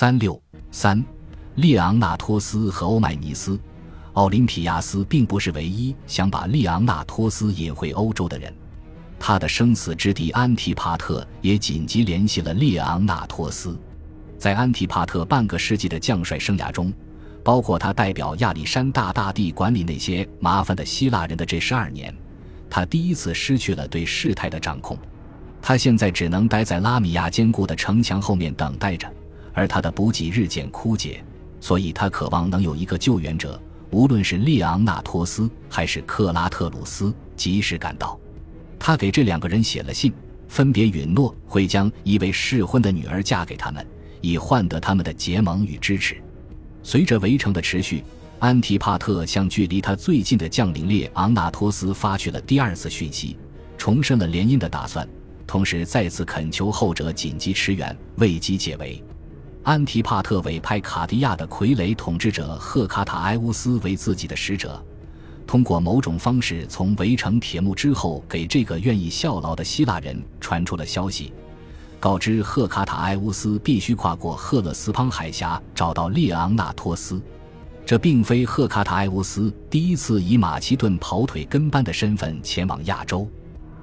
三六三，列昂纳托斯和欧迈尼斯，奥林匹亚斯并不是唯一想把列昂纳托斯引回欧洲的人。他的生死之敌安提帕特也紧急联系了列昂纳托斯。在安提帕特半个世纪的将帅生涯中，包括他代表亚历山大大帝管理那些麻烦的希腊人的这十二年，他第一次失去了对事态的掌控。他现在只能待在拉米亚坚固的城墙后面等待着，而他的补给日渐枯竭，所以他渴望能有一个救援者，无论是列昂纳托斯还是克拉特鲁斯，及时赶到。他给这两个人写了信，分别允诺会将一位适婚的女儿嫁给他们，以换得他们的结盟与支持。随着围城的持续，安提帕特向距离他最近的将领列昂纳托斯发去了第二次讯息，重申了联姻的打算，同时再次恳求后者紧急驰援，为其解围。安提帕特委派卡迪亚的傀儡统治者赫卡塔埃乌斯为自己的使者。通过某种方式，从围城铁幕之后，给这个愿意效劳的希腊人传出了消息，告知赫卡塔埃乌斯必须跨过赫勒斯滂海峡，找到列昂纳托斯。这并非赫卡塔埃乌斯第一次以马其顿跑腿跟班的身份前往亚洲。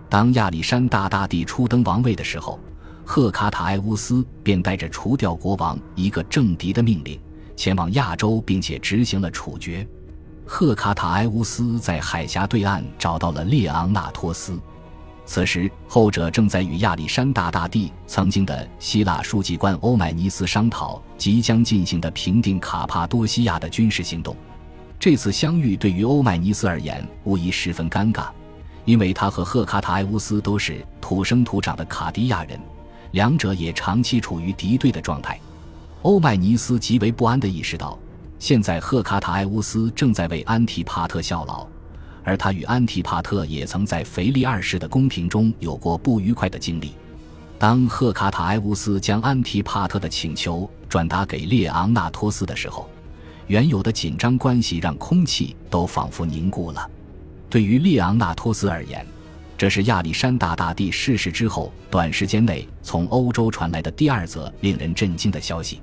当亚历山大大帝初登王位的时候，赫卡塔埃乌斯便带着除掉国王一个政敌的命令，前往亚洲，并且执行了处决。赫卡塔埃乌斯在海峡对岸找到了列昂纳托斯，此时后者正在与亚历山大大帝曾经的希腊书记官欧迈尼斯商讨即将进行的平定卡帕多西亚的军事行动。这次相遇对于欧迈尼斯而言无疑十分尴尬，因为他和赫卡塔埃乌斯都是土生土长的卡迪亚人，两者也长期处于敌对的状态。欧迈尼斯极为不安地意识到。现在，赫卡塔埃乌斯正在为安提帕特效劳，而他与安提帕特也曾在腓力二世的宫廷中有过不愉快的经历。当赫卡塔埃乌斯将安提帕特的请求转达给列昂纳托斯的时候，原有的紧张关系让空气都仿佛凝固了。对于列昂纳托斯而言，这是亚历山大大帝逝世之后短时间内从欧洲传来的第二则令人震惊的消息。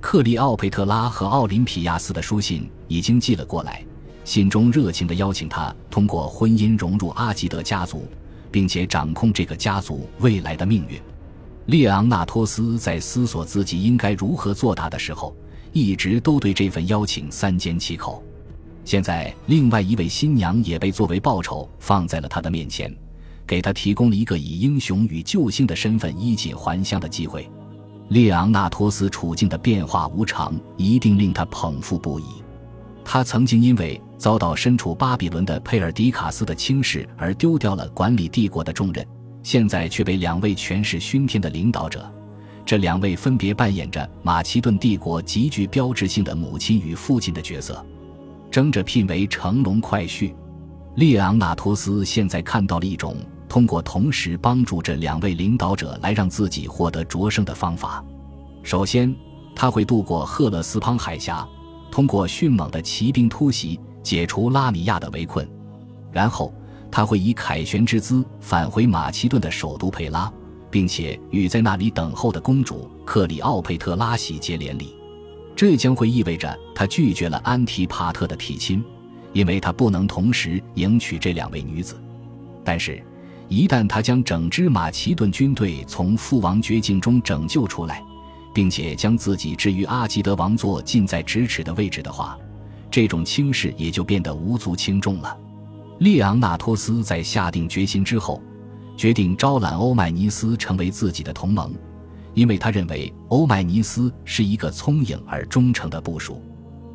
克利奥佩特拉和奥林匹亚斯的书信已经寄了过来，信中热情地邀请他通过婚姻融入阿基德家族，并且掌控这个家族未来的命运。列昂纳托斯在思索自己应该如何作答的时候，一直都对这份邀请三缄其口。现在，另外一位新娘也被作为报酬放在了他的面前，给他提供了一个以英雄与救星的身份衣锦还乡的机会。列昂纳托斯处境的变化无常，一定令他捧腹不已。他曾经因为遭到身处巴比伦的佩尔迪卡斯的轻视而丢掉了管理帝国的重任，现在却被两位权势熏天的领导者，这两位分别扮演着马其顿帝国极具标志性的母亲与父亲的角色，争着聘为乘龙快婿。列昂纳托斯现在看到了一种。通过同时帮助这两位领导者来让自己获得卓胜的方法，首先他会渡过赫勒斯滂海峡，通过迅猛的骑兵突袭解除拉米亚的围困，然后他会以凯旋之姿返回马其顿的首都佩拉，并且与在那里等候的公主克里奥佩特拉喜结连理。这将会意味着他拒绝了安提帕特的提亲，因为他不能同时迎娶这两位女子。但是。一旦他将整支马其顿军队从父王绝境中拯救出来，并且将自己置于阿基德王座近在咫尺的位置的话，这种轻视也就变得无足轻重了。列昂纳托斯在下定决心之后，决定招揽欧迈尼斯成为自己的同盟，因为他认为欧迈尼斯是一个聪颖而忠诚的部属。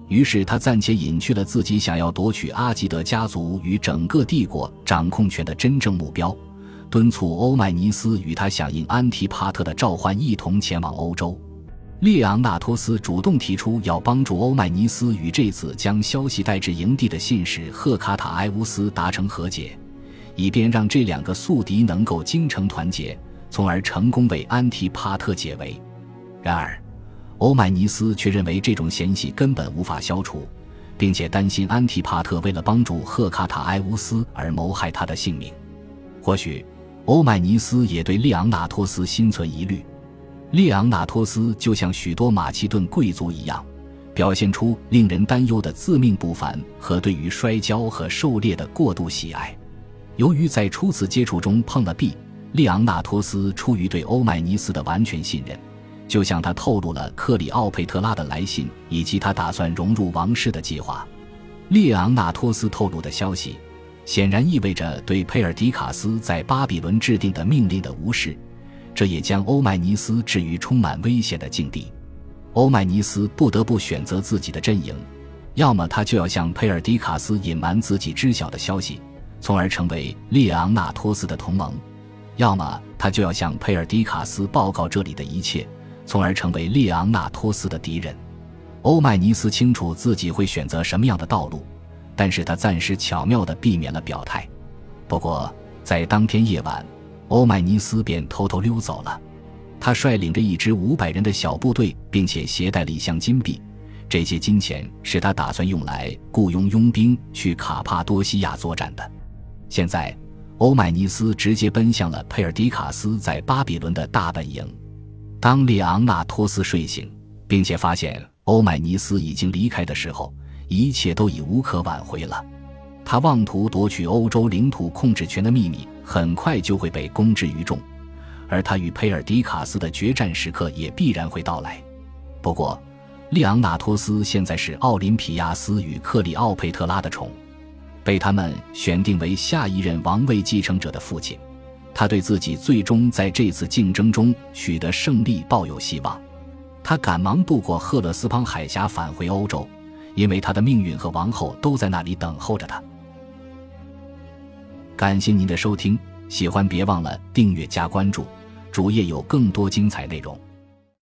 于是他暂且隐去了自己想要夺取阿基德家族与整个帝国掌控权的真正目标，敦促欧迈尼斯与他响应安提帕特的召唤，一同前往欧洲。列昂纳托斯主动提出要帮助欧迈尼斯与这次将消息带至营地的信使赫卡塔埃乌斯达成和解，以便让这两个宿敌能够精诚团结，从而成功为安提帕特解围。然而。欧迈尼斯却认为这种嫌隙根本无法消除，并且担心安提帕特为了帮助赫卡塔埃乌斯而谋害他的性命。或许，欧迈尼斯也对利昂纳托斯心存疑虑。列昂纳托斯就像许多马其顿贵族一样，表现出令人担忧的自命不凡和对于摔跤和狩猎的过度喜爱。由于在初次接触中碰了壁，列昂纳托斯出于对欧迈尼斯的完全信任，就向他透露了克里奥佩特拉的来信以及他打算融入王室的计划。列昂纳托斯透露的消息，显然意味着对佩尔迪卡斯在巴比伦制定的命令的无视，这也将欧迈尼斯置于充满危险的境地。欧迈尼斯不得不选择自己的阵营，要么他就要向佩尔迪卡斯隐瞒自己知晓的消息。从而成为列昂纳托斯的同盟，要么他就要向佩尔迪卡斯报告这里的一切，从而成为列昂纳托斯的敌人。欧迈尼斯清楚自己会选择什么样的道路，但是他暂时巧妙地避免了表态。不过，在当天夜晚，欧迈尼斯便偷偷溜走了。他率领着一支五百人的小部队，并且携带了一箱金币，这些金钱是他打算用来雇佣佣兵去卡帕多西亚作战的。现在，欧迈尼斯直接奔向了佩尔迪卡斯在巴比伦的大本营。当列昂纳托斯睡醒，并且发现欧迈尼斯已经离开的时候，一切都已无可挽回了。他妄图夺取欧洲领土控制权的秘密，很快就会被公之于众，而他与佩尔迪卡斯的决战时刻也必然会到来。不过，列昂纳托斯现在是奥林匹亚斯与克里奥佩特拉的宠。被他们选定为下一任王位继承者的父亲，他对自己最终在这次竞争中取得胜利抱有希望。他赶忙渡过赫勒斯滂海峡返回欧洲，因为他的命运和王后都在那里等候着他。感谢您的收听，喜欢别忘了订阅加关注，主页有更多精彩内容。